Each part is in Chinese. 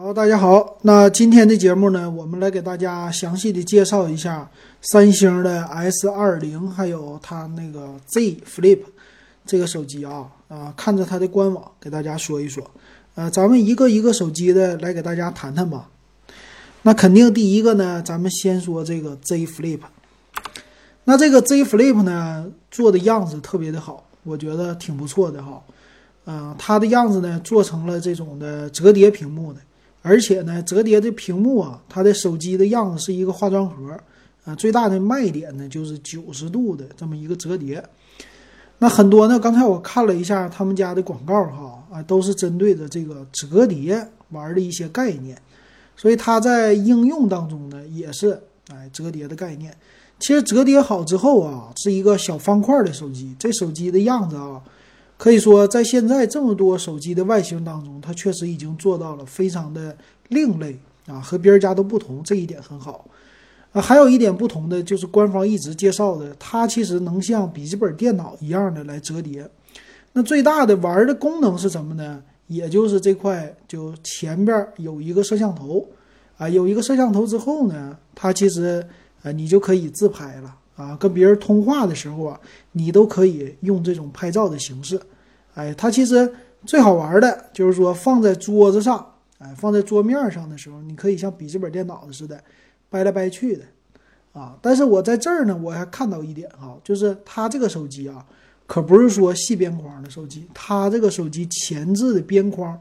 好，大家好。那今天的节目呢，我们来给大家详细的介绍一下三星的 S 二零，还有它那个 Z Flip 这个手机啊啊，看着它的官网，给大家说一说。呃，咱们一个一个手机的来给大家谈谈吧。那肯定第一个呢，咱们先说这个 Z Flip。那这个 Z Flip 呢，做的样子特别的好，我觉得挺不错的哈。嗯，它的样子呢，做成了这种的折叠屏幕的。而且呢，折叠的屏幕啊，它的手机的样子是一个化妆盒，啊，最大的卖点呢就是九十度的这么一个折叠。那很多呢，刚才我看了一下他们家的广告哈，啊，都是针对着这个折叠玩的一些概念，所以它在应用当中呢也是哎折叠的概念。其实折叠好之后啊，是一个小方块的手机，这手机的样子啊。可以说，在现在这么多手机的外形当中，它确实已经做到了非常的另类啊，和别人家都不同，这一点很好。啊，还有一点不同的就是官方一直介绍的，它其实能像笔记本电脑一样的来折叠。那最大的玩的功能是什么呢？也就是这块，就前边有一个摄像头啊，有一个摄像头之后呢，它其实呃，你就可以自拍了。啊，跟别人通话的时候啊，你都可以用这种拍照的形式。哎，它其实最好玩的就是说放在桌子上，哎，放在桌面上的时候，你可以像笔记本电脑似的掰来掰去的。啊，但是我在这儿呢，我还看到一点哈，就是它这个手机啊，可不是说细边框的手机，它这个手机前置的边框，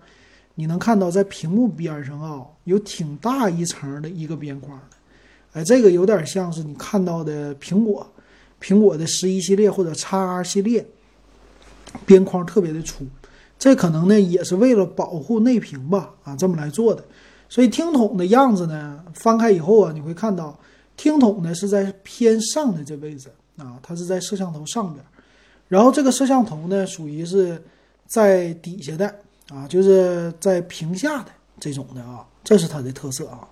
你能看到在屏幕边上啊，有挺大一层的一个边框的。哎，这个有点像是你看到的苹果，苹果的十一系列或者 x R 系列，边框特别的粗，这可能呢也是为了保护内屏吧，啊，这么来做的。所以听筒的样子呢，翻开以后啊，你会看到听筒呢是在偏上的这位置啊，它是在摄像头上边，然后这个摄像头呢属于是在底下的啊，就是在屏下的这种的啊，这是它的特色啊。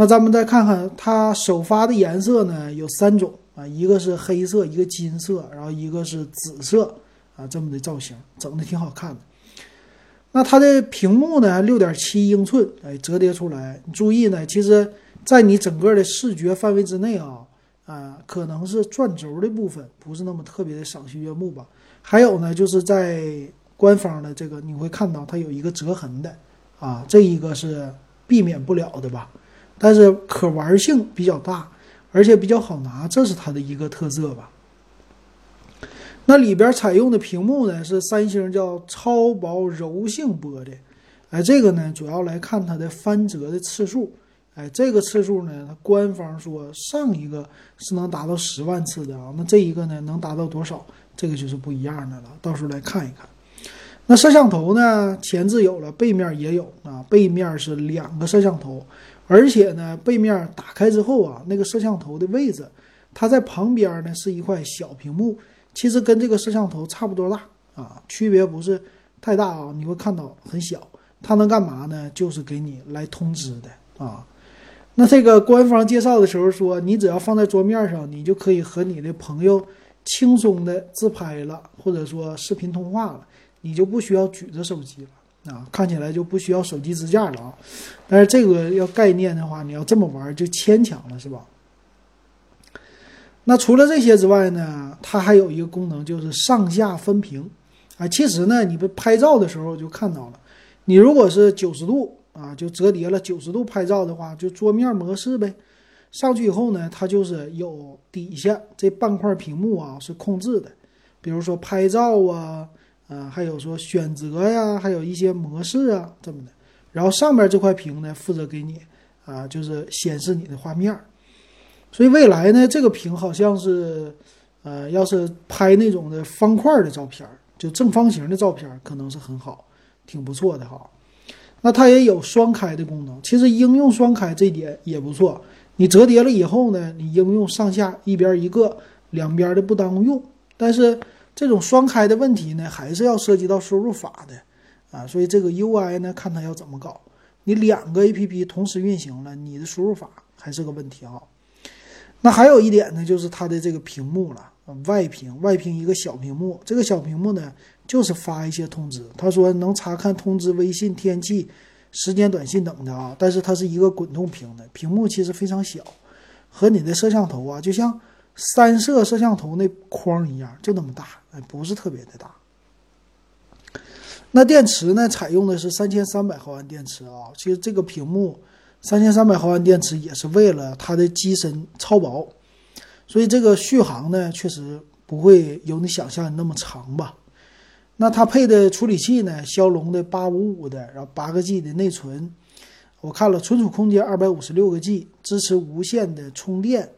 那咱们再看看它首发的颜色呢，有三种啊，一个是黑色，一个金色，然后一个是紫色啊，这么的造型整的挺好看的。那它的屏幕呢，六点七英寸，哎，折叠出来。你注意呢，其实，在你整个的视觉范围之内啊，啊，可能是转轴的部分不是那么特别的赏心悦目吧。还有呢，就是在官方的这个你会看到它有一个折痕的啊，这一个是避免不了的吧。但是可玩性比较大，而且比较好拿，这是它的一个特色吧。那里边采用的屏幕呢是三星叫超薄柔性玻璃，哎，这个呢主要来看它的翻折的次数，哎，这个次数呢，它官方说上一个是能达到十万次的啊，那这一个呢能达到多少？这个就是不一样的了，到时候来看一看。那摄像头呢，前置有了，背面也有啊，背面是两个摄像头。而且呢，背面打开之后啊，那个摄像头的位置，它在旁边呢是一块小屏幕，其实跟这个摄像头差不多大啊，区别不是太大啊。你会看到很小，它能干嘛呢？就是给你来通知的啊。那这个官方介绍的时候说，你只要放在桌面上，你就可以和你的朋友轻松的自拍了，或者说视频通话了，你就不需要举着手机了。啊，看起来就不需要手机支架了啊，但是这个要概念的话，你要这么玩就牵强了，是吧？那除了这些之外呢，它还有一个功能就是上下分屏啊。其实呢，你不拍照的时候就看到了，你如果是九十度啊，就折叠了九十度拍照的话，就桌面模式呗。上去以后呢，它就是有底下这半块屏幕啊是控制的，比如说拍照啊。啊，还有说选择呀，还有一些模式啊，这么的。然后上面这块屏呢，负责给你啊，就是显示你的画面。所以未来呢，这个屏好像是，呃，要是拍那种的方块的照片，就正方形的照片，可能是很好，挺不错的哈。那它也有双开的功能，其实应用双开这点也不错。你折叠了以后呢，你应用上下一边一个，两边的不耽误用，但是。这种双开的问题呢，还是要涉及到输入法的，啊，所以这个 UI 呢，看它要怎么搞。你两个 APP 同时运行了，你的输入法还是个问题啊。那还有一点呢，就是它的这个屏幕了，外屏，外屏一个小屏幕，这个小屏幕呢，就是发一些通知。他说能查看通知、微信、天气，时间短信等的啊，但是它是一个滚动屏的，屏幕其实非常小，和你的摄像头啊，就像三摄摄像头那框一样，就那么大，哎，不是特别的大。那电池呢，采用的是三千三百毫安电池啊，其实这个屏幕三千三百毫安电池也是为了它的机身超薄，所以这个续航呢，确实不会有你想象的那么长吧。那它配的处理器呢？骁龙的八五五的，然后八个 G 的内存，我看了存储空间二百五十六个 G，支持无线的充电，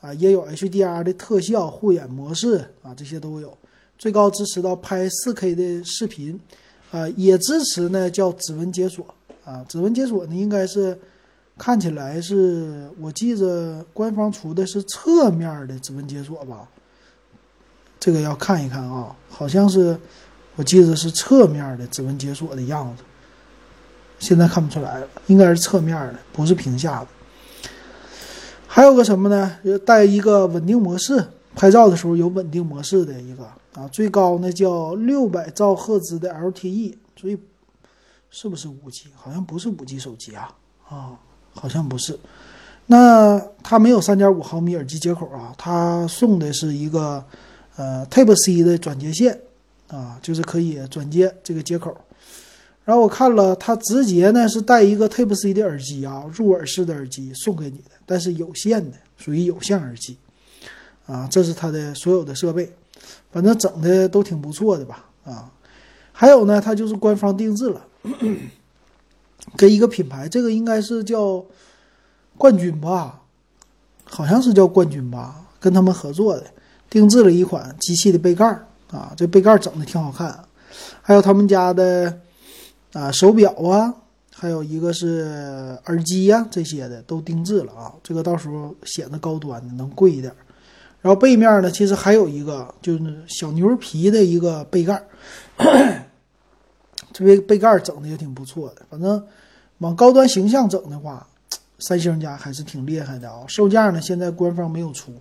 啊，也有 HDR 的特效护眼模式啊，这些都有，最高支持到拍四 K 的视频，啊，也支持呢叫指纹解锁啊，指纹解锁呢应该是看起来是我记着官方出的是侧面的指纹解锁吧，这个要看一看啊，好像是。我记得是侧面的指纹解锁的样子，现在看不出来了，应该是侧面的，不是屏下的。还有个什么呢？带一个稳定模式，拍照的时候有稳定模式的一个啊，最高呢叫六百兆赫兹的 LTE，所以是不是五 G？好像不是五 G 手机啊啊，好像不是。那它没有三点五毫米耳机接口啊，它送的是一个呃 Type C 的转接线。啊，就是可以转接这个接口，然后我看了，它直接呢是带一个 Type C 的耳机啊，入耳式的耳机送给你的，但是有线的，属于有线耳机，啊，这是它的所有的设备，反正整的都挺不错的吧，啊，还有呢，它就是官方定制了，跟一个品牌，这个应该是叫冠军吧，好像是叫冠军吧，跟他们合作的，定制了一款机器的杯盖儿。啊，这杯盖儿整的挺好看，还有他们家的啊手表啊，还有一个是耳机呀，这些的都定制了啊。这个到时候显得高端的，能贵一点。然后背面呢，其实还有一个就是小牛皮的一个背盖，这杯杯盖整的也挺不错的。反正往高端形象整的话，三星家还是挺厉害的啊。售价呢，现在官方没有出，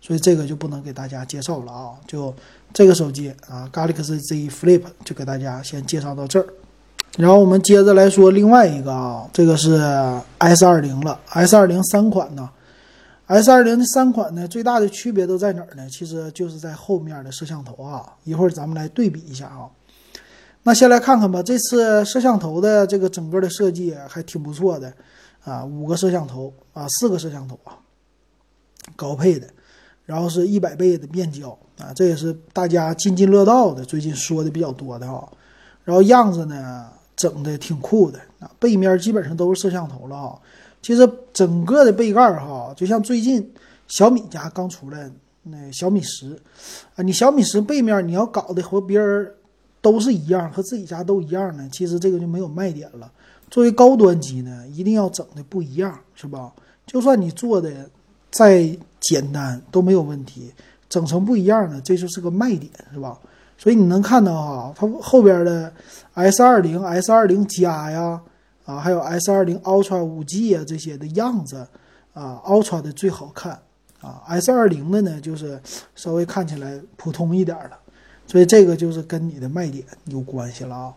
所以这个就不能给大家介绍了啊，就。这个手机啊，Galaxy Z Flip 就给大家先介绍到这儿，然后我们接着来说另外一个啊，这个是 S 二零了，S 二零三款呢，S 二零的三款呢，最大的区别都在哪儿呢？其实就是在后面的摄像头啊，一会儿咱们来对比一下啊。那先来看看吧，这次摄像头的这个整个的设计还挺不错的啊，五个摄像头啊，四个摄像头啊，高配的，然后是一百倍的变焦。啊，这也是大家津津乐道的，最近说的比较多的哈。然后样子呢，整的挺酷的啊，背面基本上都是摄像头了哈。其实整个的背盖哈，就像最近小米家刚出来那小米十啊，你小米十背面你要搞的和别人都是一样，和自己家都一样呢，其实这个就没有卖点了。作为高端机呢，一定要整的不一样，是吧？就算你做的再简单都没有问题。整成不一样的，这就是个卖点，是吧？所以你能看到哈，它后边的 S 二零、S 二零加呀，啊，还有 S 二零 Ultra 五 G 啊这些的样子，啊，Ultra 的最好看，啊，S 二零的呢就是稍微看起来普通一点的，所以这个就是跟你的卖点有关系了啊。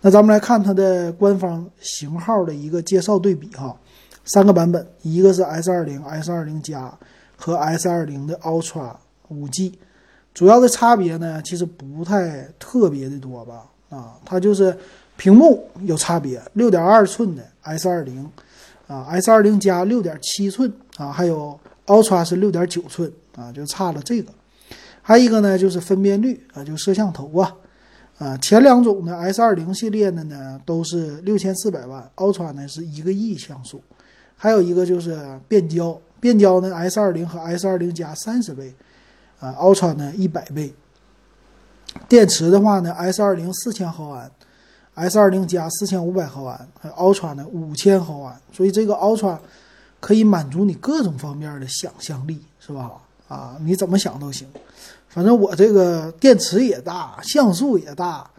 那咱们来看它的官方型号的一个介绍对比哈，三个版本，一个是 S 二零、S 二零加和 S 二零的 Ultra。五 G 主要的差别呢，其实不太特别的多吧？啊，它就是屏幕有差别，六点二寸的 S 二零啊，S 二零加六点七寸啊，还有 Ultra 是六点九寸啊，就差了这个。还有一个呢，就是分辨率啊，就摄像头啊啊，前两种呢，S 二零系列的呢都是六千四百万，Ultra 呢是一个亿像素。还有一个就是变焦，变焦呢，S 二零和 S 二零加三十倍。啊，Ultra 呢一百倍，电池的话呢，S 二零四千毫安，S 二零加四千五百毫安，还有 Ultra 呢五千毫安，所以这个 Ultra 可以满足你各种方面的想象力，是吧？啊，你怎么想都行，反正我这个电池也大，像素也大，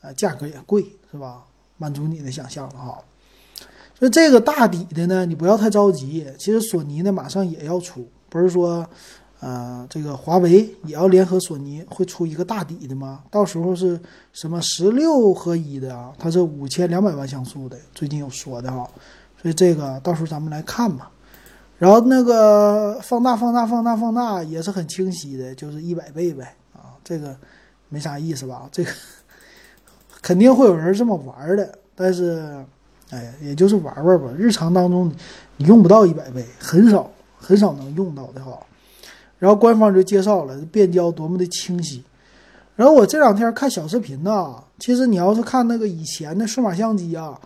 呃，价格也贵，是吧？满足你的想象了哈。所以这个大底的呢，你不要太着急，其实索尼呢马上也要出，不是说。呃，这个华为也要联合索尼，会出一个大底的吗？到时候是什么十六合一的啊？它是五千两百万像素的，最近有说的哈，所以这个到时候咱们来看吧。然后那个放大、放大、放大、放大也是很清晰的，就是一百倍呗啊，这个没啥意思吧？这个肯定会有人这么玩的，但是哎，也就是玩玩吧。日常当中你用不到一百倍，很少很少能用到的哈。然后官方就介绍了变焦多么的清晰。然后我这两天看小视频呢，其实你要是看那个以前的数码相机啊，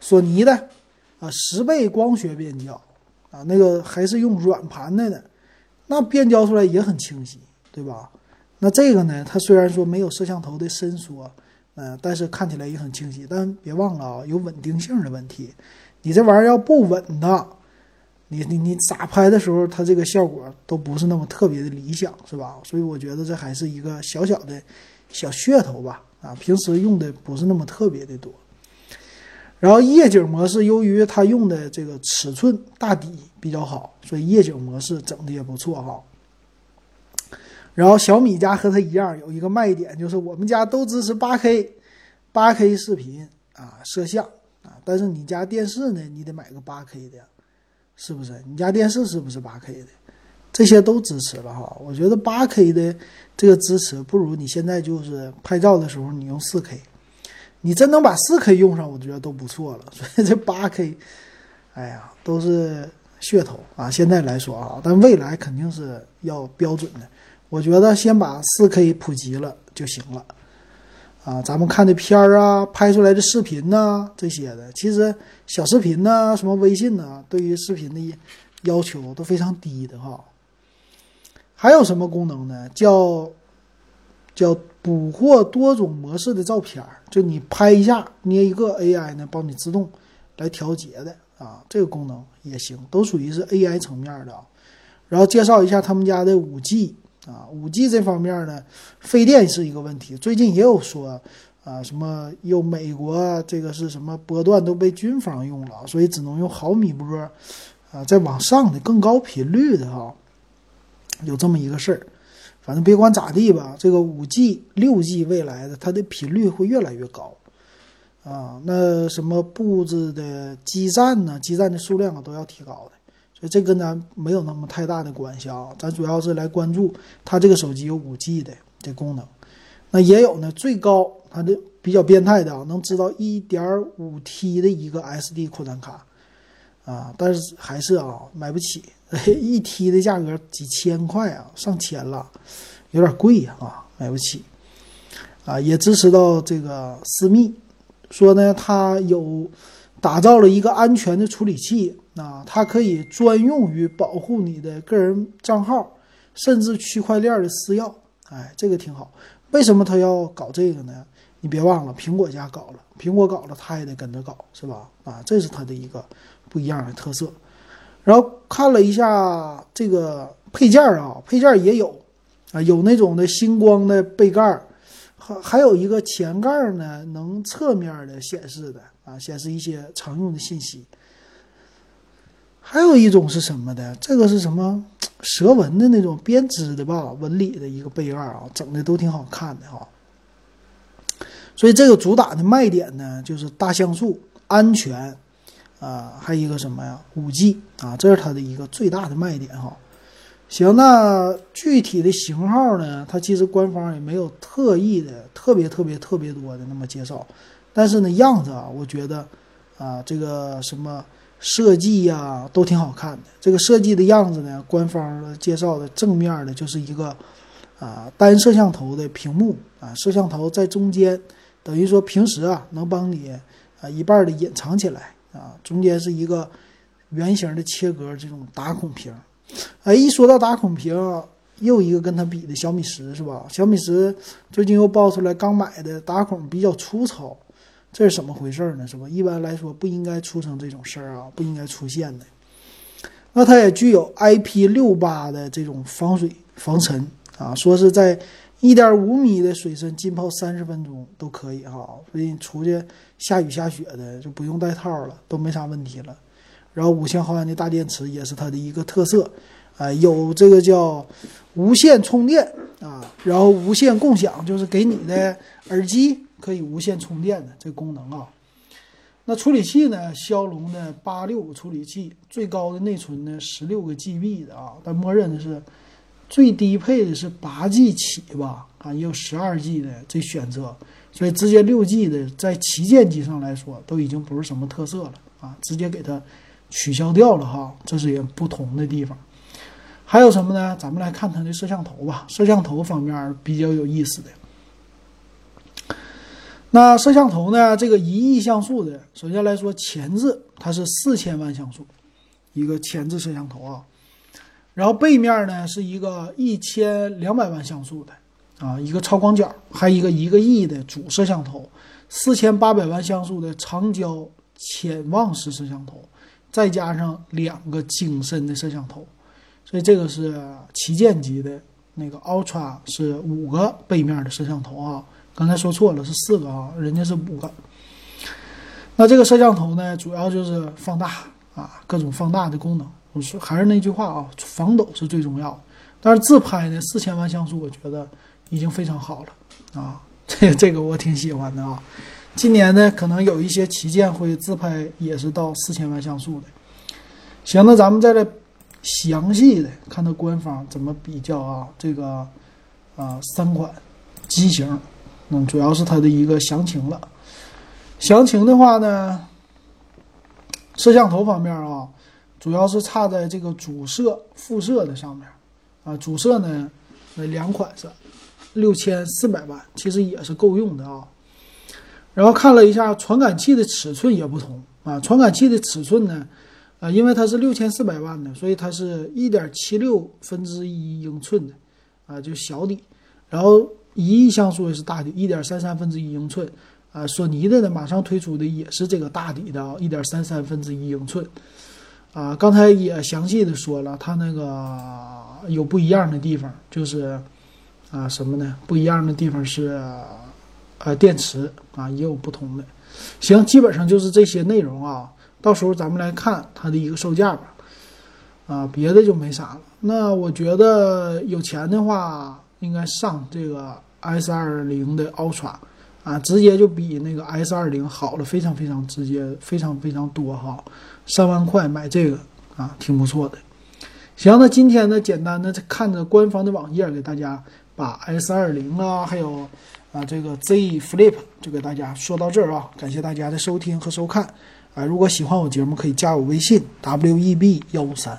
索尼的啊十倍光学变焦啊，那个还是用软盘的呢，那变焦出来也很清晰，对吧？那这个呢，它虽然说没有摄像头的伸缩，嗯，但是看起来也很清晰。但别忘了啊，有稳定性的问题，你这玩意儿要不稳的。你你你咋拍的时候，它这个效果都不是那么特别的理想，是吧？所以我觉得这还是一个小小的小噱头吧。啊，平时用的不是那么特别的多。然后夜景模式，由于它用的这个尺寸大底比较好，所以夜景模式整的也不错哈。然后小米家和它一样有一个卖点，就是我们家都支持八 K，八 K 视频啊摄像啊，但是你家电视呢，你得买个八 K 的。是不是你家电视是不是八 K 的？这些都支持了哈。我觉得八 K 的这个支持不如你现在就是拍照的时候你用四 K，你真能把四 K 用上，我觉得都不错了。所以这八 K，哎呀，都是噱头啊。现在来说啊，但未来肯定是要标准的。我觉得先把四 K 普及了就行了。啊，咱们看的片儿啊，拍出来的视频呐，这些的，其实小视频呐，什么微信呐，对于视频的要求都非常低的哈。还有什么功能呢？叫叫捕获多种模式的照片儿，就你拍一下，捏一个 AI 呢，帮你自动来调节的啊，这个功能也行，都属于是 AI 层面的啊。然后介绍一下他们家的五 G。啊，五 G 这方面呢，费电是一个问题。最近也有说，啊，什么又美国这个是什么波段都被军方用了，所以只能用毫米波，啊，再往上的更高频率的哈，有这么一个事儿。反正别管咋地吧，这个五 G、六 G 未来的它的频率会越来越高，啊，那什么布置的基站呢，基站的数量啊都要提高的。所以这跟咱没有那么太大的关系啊，咱主要是来关注它这个手机有五 G 的这功能，那也有呢，最高它的比较变态的啊，能知道一点五 T 的一个 SD 扩展卡啊，但是还是啊买不起，一 T 的价格几千块啊，上千了，有点贵啊，买不起啊，也支持到这个私密，说呢它有打造了一个安全的处理器。那它可以专用于保护你的个人账号，甚至区块链的私钥。哎，这个挺好。为什么他要搞这个呢？你别忘了，苹果家搞了，苹果搞了，他也得跟着搞，是吧？啊，这是它的一个不一样的特色。然后看了一下这个配件啊，配件也有啊，有那种的星光的背盖，还还有一个前盖呢，能侧面的显示的啊，显示一些常用的信息。还有一种是什么的？这个是什么蛇纹的那种编织的吧，纹理的一个背盖啊，整的都挺好看的哈。所以这个主打的卖点呢，就是大像素、安全啊，还有一个什么呀，五 G 啊，这是它的一个最大的卖点哈。行，那具体的型号呢，它其实官方也没有特意的特别特别特别多的那么介绍，但是呢，样子啊，我觉得啊，这个什么。设计呀，都挺好看的。这个设计的样子呢，官方介绍的正面的就是一个啊单摄像头的屏幕啊，摄像头在中间，等于说平时啊能帮你啊一半的隐藏起来啊，中间是一个圆形的切割这种打孔屏。哎，一说到打孔屏，又一个跟它比的小米十是吧？小米十最近又爆出来刚买的打孔比较粗糙。这是怎么回事呢？是吧？一般来说不应该出成这种事儿啊，不应该出现的。那它也具有 IP 六八的这种防水防尘啊，说是在一点五米的水深浸泡三十分钟都可以哈，所以出去下雨下雪的就不用带套了，都没啥问题了。然后五千毫安的大电池也是它的一个特色啊，有这个叫无线充电啊，然后无线共享，就是给你的耳机可以无线充电的这功能啊。那处理器呢？骁龙的八六五处理器，最高的内存呢十六个 GB 的啊，但默认的是最低配的是八 G 起吧？啊，也有十二 G 的这选择，所以直接六 G 的在旗舰机上来说都已经不是什么特色了啊，直接给它取消掉了哈，这是也不同的地方。还有什么呢？咱们来看它的摄像头吧，摄像头方面比较有意思的。那摄像头呢？这个一亿像素的，首先来说前置它是四千万像素，一个前置摄像头啊。然后背面呢是一个一千两百万像素的啊，一个超广角，还一个一个亿的主摄像头，四千八百万像素的长焦潜望式摄像头，再加上两个景深的摄像头，所以这个是旗舰级的那个 Ultra 是五个背面的摄像头啊。刚才说错了，是四个啊，人家是五个。那这个摄像头呢，主要就是放大啊，各种放大的功能。我说还是那句话啊，防抖是最重要。但是自拍呢，四千万像素，我觉得已经非常好了啊。这这个我挺喜欢的啊。今年呢，可能有一些旗舰会自拍也是到四千万像素的。行，那咱们再来详细的看它官方怎么比较啊，这个啊三款机型。嗯，主要是它的一个详情了。详情的话呢，摄像头方面啊，主要是差在这个主摄、副摄的上面啊。主摄呢，那两款是六千四百万，其实也是够用的啊。然后看了一下传感器的尺寸也不同啊，传感器的尺寸呢，啊，因为它是六千四百万的，所以它是一点七六分之一英寸的啊，就小底，然后。一亿像素也是大底，一点三三分之一英寸，啊，索尼的呢马上推出的也是这个大底的啊，一点三三分之一英寸，啊，刚才也详细的说了，它那个有不一样的地方，就是啊什么呢？不一样的地方是，呃，电池啊也有不同的。行，基本上就是这些内容啊，到时候咱们来看它的一个售价吧，啊，别的就没啥了。那我觉得有钱的话，应该上这个。S 二零的 Ultra 啊，直接就比那个 S 二零好了，非常非常直接，非常非常多哈。三万块买这个啊，挺不错的。行，那今天呢，简单的看着官方的网页，给大家把 S 二零啊，还有啊这个 Z Flip 就给大家说到这儿啊。感谢大家的收听和收看啊。如果喜欢我节目，可以加我微信 W E B 幺五三。